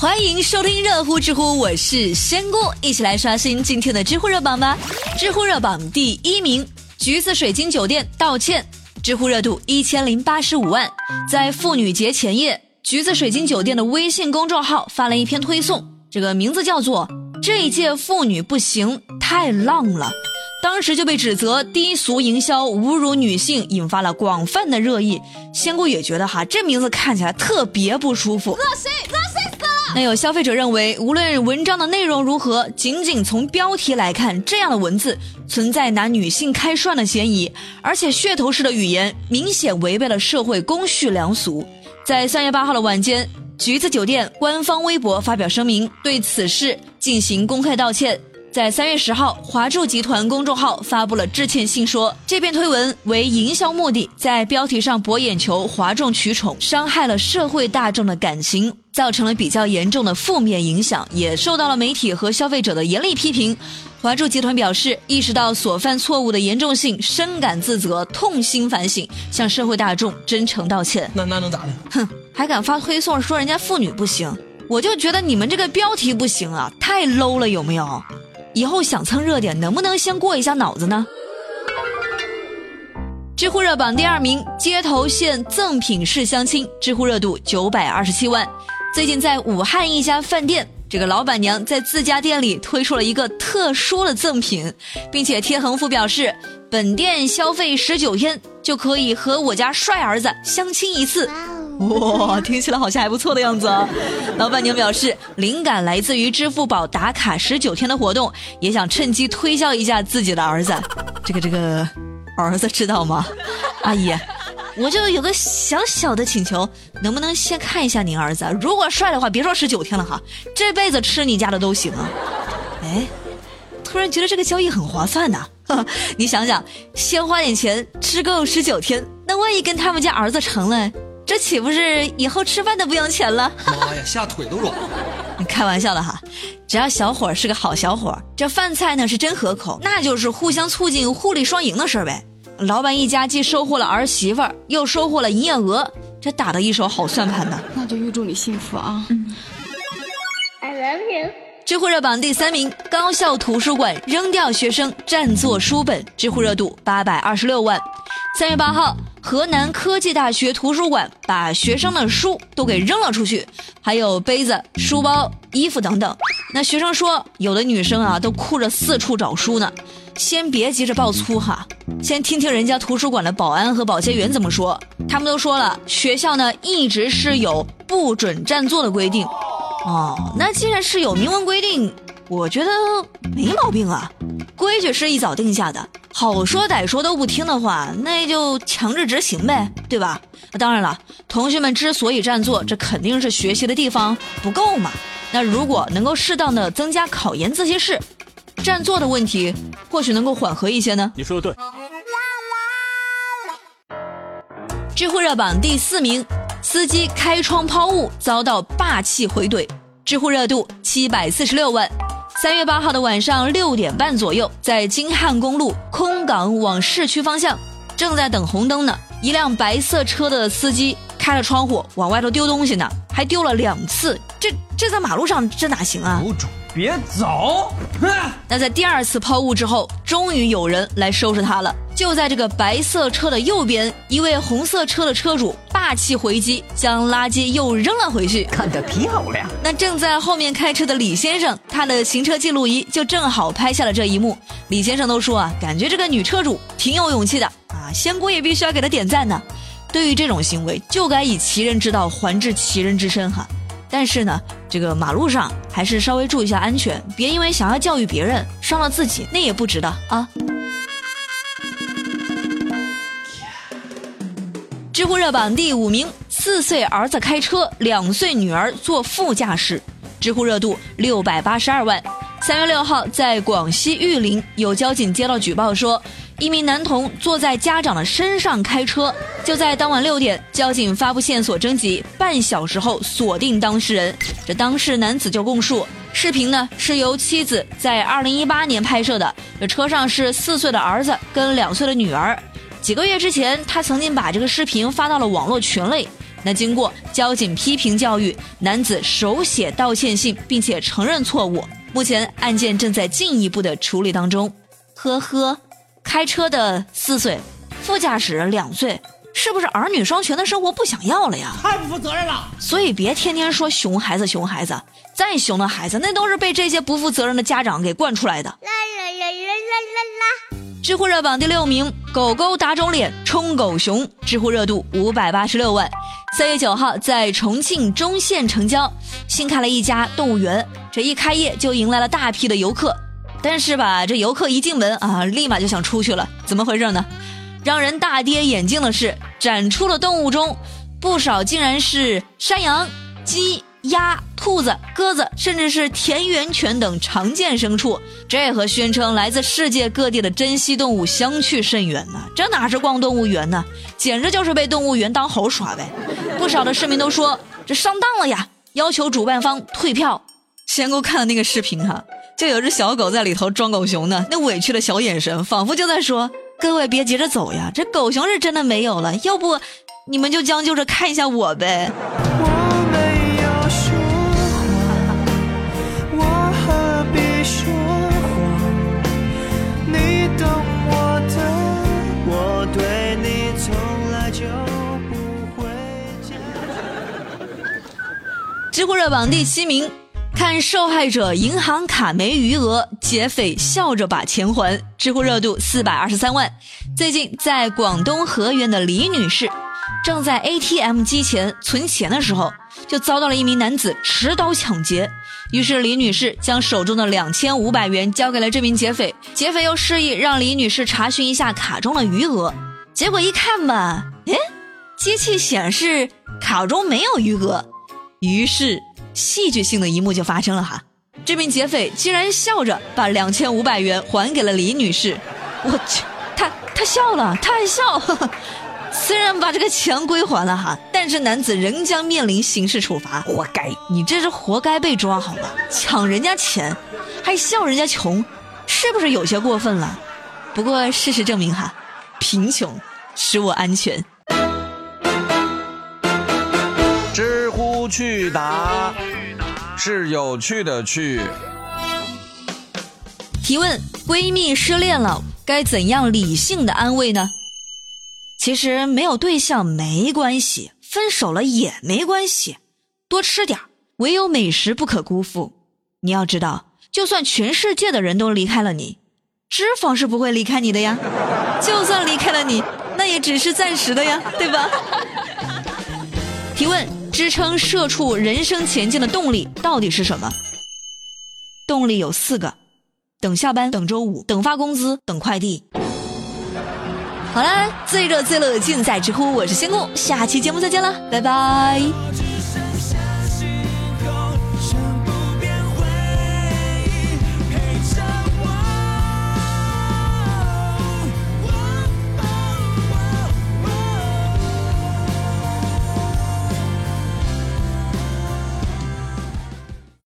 欢迎收听热乎知乎，我是仙姑，一起来刷新今天的知乎热榜吧。知乎热榜第一名，橘子水晶酒店道歉，知乎热度一千零八十五万。在妇女节前夜，橘子水晶酒店的微信公众号发了一篇推送，这个名字叫做“这一届妇女不行，太浪了”。当时就被指责低俗营销、侮辱女性，引发了广泛的热议。仙姑也觉得哈，这名字看起来特别不舒服，恶心，恶心死了。那有消费者认为，无论文章的内容如何，仅仅从标题来看，这样的文字存在拿女性开涮的嫌疑，而且噱头式的语言明显违背了社会公序良俗。在三月八号的晚间，橘子酒店官方微博发表声明，对此事进行公开道歉。在三月十号，华住集团公众号发布了致歉信，说这篇推文为营销目的，在标题上博眼球、哗众取宠，伤害了社会大众的感情，造成了比较严重的负面影响，也受到了媒体和消费者的严厉批评。华住集团表示，意识到所犯错误的严重性，深感自责，痛心反省，向社会大众真诚道歉。那那能咋的？哼，还敢发推送说人家妇女不行？我就觉得你们这个标题不行啊，太 low 了，有没有？以后想蹭热点，能不能先过一下脑子呢？知乎热榜第二名，街头现赠品式相亲，知乎热度九百二十七万。最近在武汉一家饭店，这个老板娘在自家店里推出了一个特殊的赠品，并且贴横幅表示，本店消费十九天就可以和我家帅儿子相亲一次。哇，听起来好像还不错的样子啊！老板娘表示，灵感来自于支付宝打卡十九天的活动，也想趁机推销一下自己的儿子。这个这个，儿子知道吗？阿姨，我就有个小小的请求，能不能先看一下您儿子？如果帅的话，别说十九天了哈，这辈子吃你家的都行啊！哎，突然觉得这个交易很划算呐！你想想，先花点钱吃够十九天，那万一跟他们家儿子成了？这岂不是以后吃饭都不用钱了？妈呀，下腿都软了！你开玩笑的哈，只要小伙是个好小伙，这饭菜呢是真合口，那就是互相促进、互利双赢的事儿呗。老板一家既收获了儿媳妇儿，又收获了营业额，这打的一手好算盘呢。那就预祝你幸福啊！I love you。知乎热榜第三名，高校图书馆扔掉学生占座书本，知乎热度八百二十六万。三月八号。河南科技大学图书馆把学生的书都给扔了出去，还有杯子、书包、衣服等等。那学生说，有的女生啊都哭着四处找书呢。先别急着爆粗哈，先听听人家图书馆的保安和保洁员怎么说。他们都说了，学校呢一直是有不准占座的规定。哦，那既然是有明文规定，我觉得没毛病啊。规矩是一早定下的。好说歹说都不听的话，那就强制执行呗，对吧？当然了，同学们之所以占座，这肯定是学习的地方不够嘛。那如果能够适当的增加考研自习室，占座的问题或许能够缓和一些呢。你说的对。知乎热榜第四名，司机开窗抛物遭到霸气回怼，知乎热度七百四十六万。三月八号的晚上六点半左右，在京汉公路空港往市区方向，正在等红灯呢。一辆白色车的司机开了窗户往外头丢东西呢，还丢了两次。这这在马路上这哪行啊？有种，别走！那在第二次抛物之后，终于有人来收拾他了。就在这个白色车的右边，一位红色车的车主霸气回击，将垃圾又扔了回去。看得漂亮。那正在后面开车的李先生，他的行车记录仪就正好拍下了这一幕。李先生都说啊，感觉这个女车主挺有勇气的啊，仙姑也必须要给她点赞呢。对于这种行为，就该以其人之道还治其人之身哈。但是呢，这个马路上还是稍微注意一下安全，别因为想要教育别人伤了自己，那也不值得啊。知乎热榜第五名，四岁儿子开车，两岁女儿坐副驾驶，知乎热度六百八十二万。三月六号，在广西玉林，有交警接到举报说，一名男童坐在家长的身上开车。就在当晚六点，交警发布线索征集，半小时后锁定当事人。这当事男子就供述，视频呢是由妻子在二零一八年拍摄的，这车上是四岁的儿子跟两岁的女儿。几个月之前，他曾经把这个视频发到了网络群里，那经过交警批评教育，男子手写道歉信，并且承认错误。目前案件正在进一步的处理当中。呵呵，开车的四岁，副驾驶两岁，是不是儿女双全的生活不想要了呀？太不负责任了！所以别天天说熊孩子，熊孩子，再熊的孩子，那都是被这些不负责任的家长给惯出来的。啦啦啦啦啦啦啦！知乎热榜第六名，狗狗打肿脸充狗熊，知乎热度五百八十六万。三月九号，在重庆忠县城郊新开了一家动物园，这一开业就迎来了大批的游客。但是吧，这游客一进门啊，立马就想出去了，怎么回事呢？让人大跌眼镜的是，展出的动物中，不少竟然是山羊、鸡、鸭、兔子、鸽子，甚至是田园犬等常见牲畜。这和宣称来自世界各地的珍稀动物相去甚远呢。这哪是逛动物园呢？简直就是被动物园当猴耍呗！不少的市民都说这上当了呀，要求主办方退票。先给我看了那个视频哈。就有只小狗在里头装狗熊呢，那委屈的小眼神，仿佛就在说：“各位别急着走呀，这狗熊是真的没有了，要不你们就将就着看一下我呗。”知乎热榜第七名。看受害者银行卡没余额，劫匪笑着把钱还。知乎热度四百二十三万。最近，在广东河源的李女士，正在 ATM 机前存钱的时候，就遭到了一名男子持刀抢劫。于是，李女士将手中的两千五百元交给了这名劫匪。劫匪又示意让李女士查询一下卡中的余额。结果一看吧，哎，机器显示卡中没有余额。于是。戏剧性的一幕就发生了哈，这名劫匪竟然笑着把两千五百元还给了李女士。我去，他他笑了，他还笑。虽然把这个钱归还了哈，但是男子仍将面临刑事处罚。活该，你这是活该被抓好吧？抢人家钱，还笑人家穷，是不是有些过分了？不过事实证明哈，贫穷使我安全。知乎去答。是有趣的趣。提问：闺蜜失恋了，该怎样理性的安慰呢？其实没有对象没关系，分手了也没关系，多吃点唯有美食不可辜负。你要知道，就算全世界的人都离开了你，脂肪是不会离开你的呀。就算离开了你，那也只是暂时的呀，对吧？提问。支撑社畜人生前进的动力到底是什么？动力有四个：等下班、等周五、等发工资、等快递。好啦，最热最乐尽在知乎，我是仙姑，下期节目再见了，拜拜。